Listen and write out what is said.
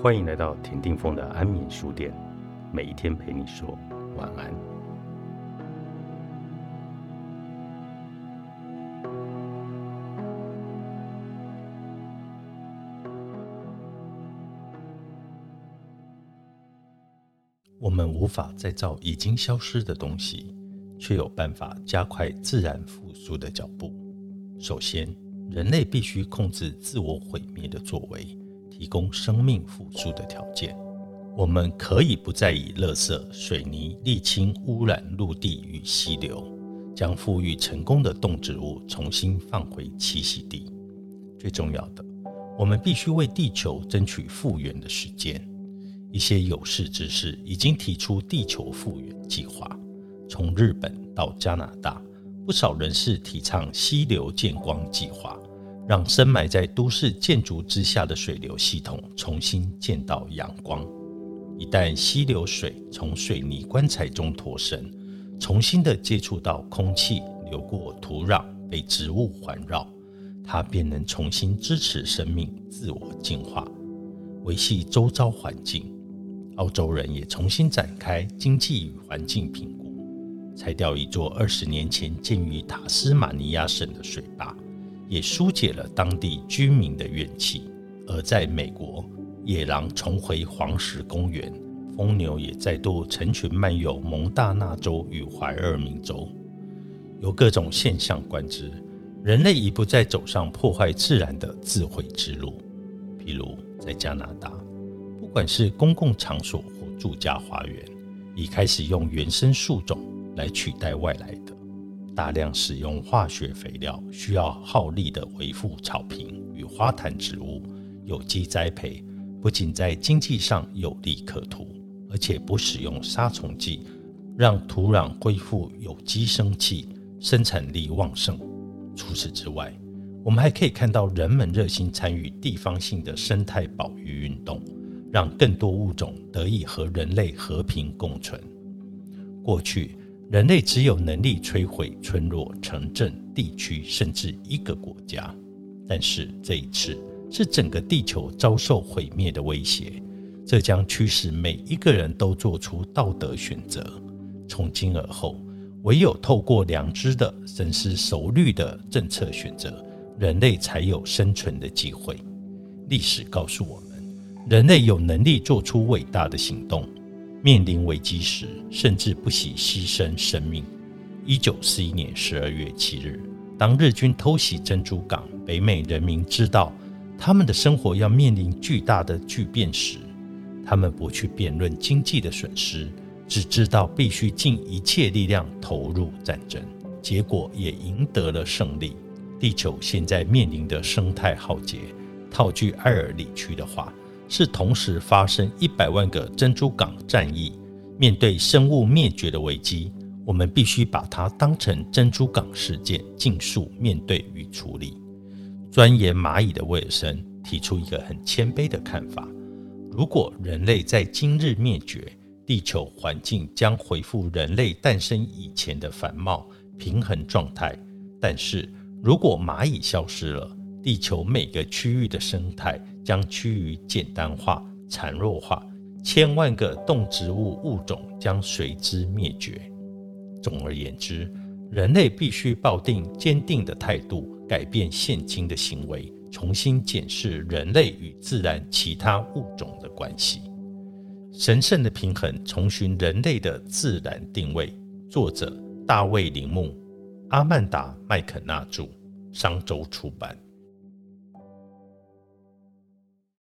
欢迎来到田定峰的安眠书店，每一天陪你说晚安。我们无法再造已经消失的东西，却有办法加快自然复苏的脚步。首先，人类必须控制自我毁灭的作为，提供生命复苏的条件。我们可以不再以垃圾、水泥、沥青污染陆地与溪流，将富裕成功的动植物重新放回栖息地。最重要的，我们必须为地球争取复原的时间。一些有识之士已经提出地球复原计划，从日本到加拿大。不少人士提倡溪流见光计划，让深埋在都市建筑之下的水流系统重新见到阳光。一旦溪流水从水泥棺材中脱身，重新的接触到空气，流过土壤，被植物环绕，它便能重新支持生命自我进化，维系周遭环境。澳洲人也重新展开经济与环境评估。拆掉一座二十年前建于塔斯马尼亚省的水坝，也疏解了当地居民的怨气。而在美国，野狼重回黄石公园，疯牛也再度成群漫游蒙大纳州与怀俄明州。由各种现象观之，人类已不再走上破坏自然的自毁之路。譬如在加拿大，不管是公共场所或住家花园，已开始用原生树种。来取代外来的大量使用化学肥料，需要耗力的维护草坪与花坛植物，有机栽培不仅在经济上有利可图，而且不使用杀虫剂，让土壤恢复有机生气，生产力旺盛。除此之外，我们还可以看到人们热心参与地方性的生态保育运动，让更多物种得以和人类和平共存。过去。人类只有能力摧毁村落、城镇、地区，甚至一个国家。但是这一次是整个地球遭受毁灭的威胁，这将驱使每一个人都做出道德选择。从今而后，唯有透过良知的、深思熟虑的政策选择，人类才有生存的机会。历史告诉我们，人类有能力做出伟大的行动。面临危机时，甚至不惜牺牲生命。一九四一年十二月七日，当日军偷袭珍珠港，北美人民知道他们的生活要面临巨大的巨变时，他们不去辩论经济的损失，只知道必须尽一切力量投入战争。结果也赢得了胜利。地球现在面临的生态浩劫，套句艾尔里区的话。是同时发生一百万个珍珠港战役，面对生物灭绝的危机，我们必须把它当成珍珠港事件，尽速面对与处理。钻研蚂蚁的威尔森提出一个很谦卑的看法：如果人类在今日灭绝，地球环境将恢复人类诞生以前的繁茂平衡状态；但是如果蚂蚁消失了，地球每个区域的生态。将趋于简单化、孱弱化，千万个动植物物种将随之灭绝。总而言之，人类必须抱定坚定的态度，改变现今的行为，重新检视人类与自然其他物种的关系。神圣的平衡，重寻人类的自然定位。作者：大卫·铃木，阿曼达·麦肯纳著，商周出版。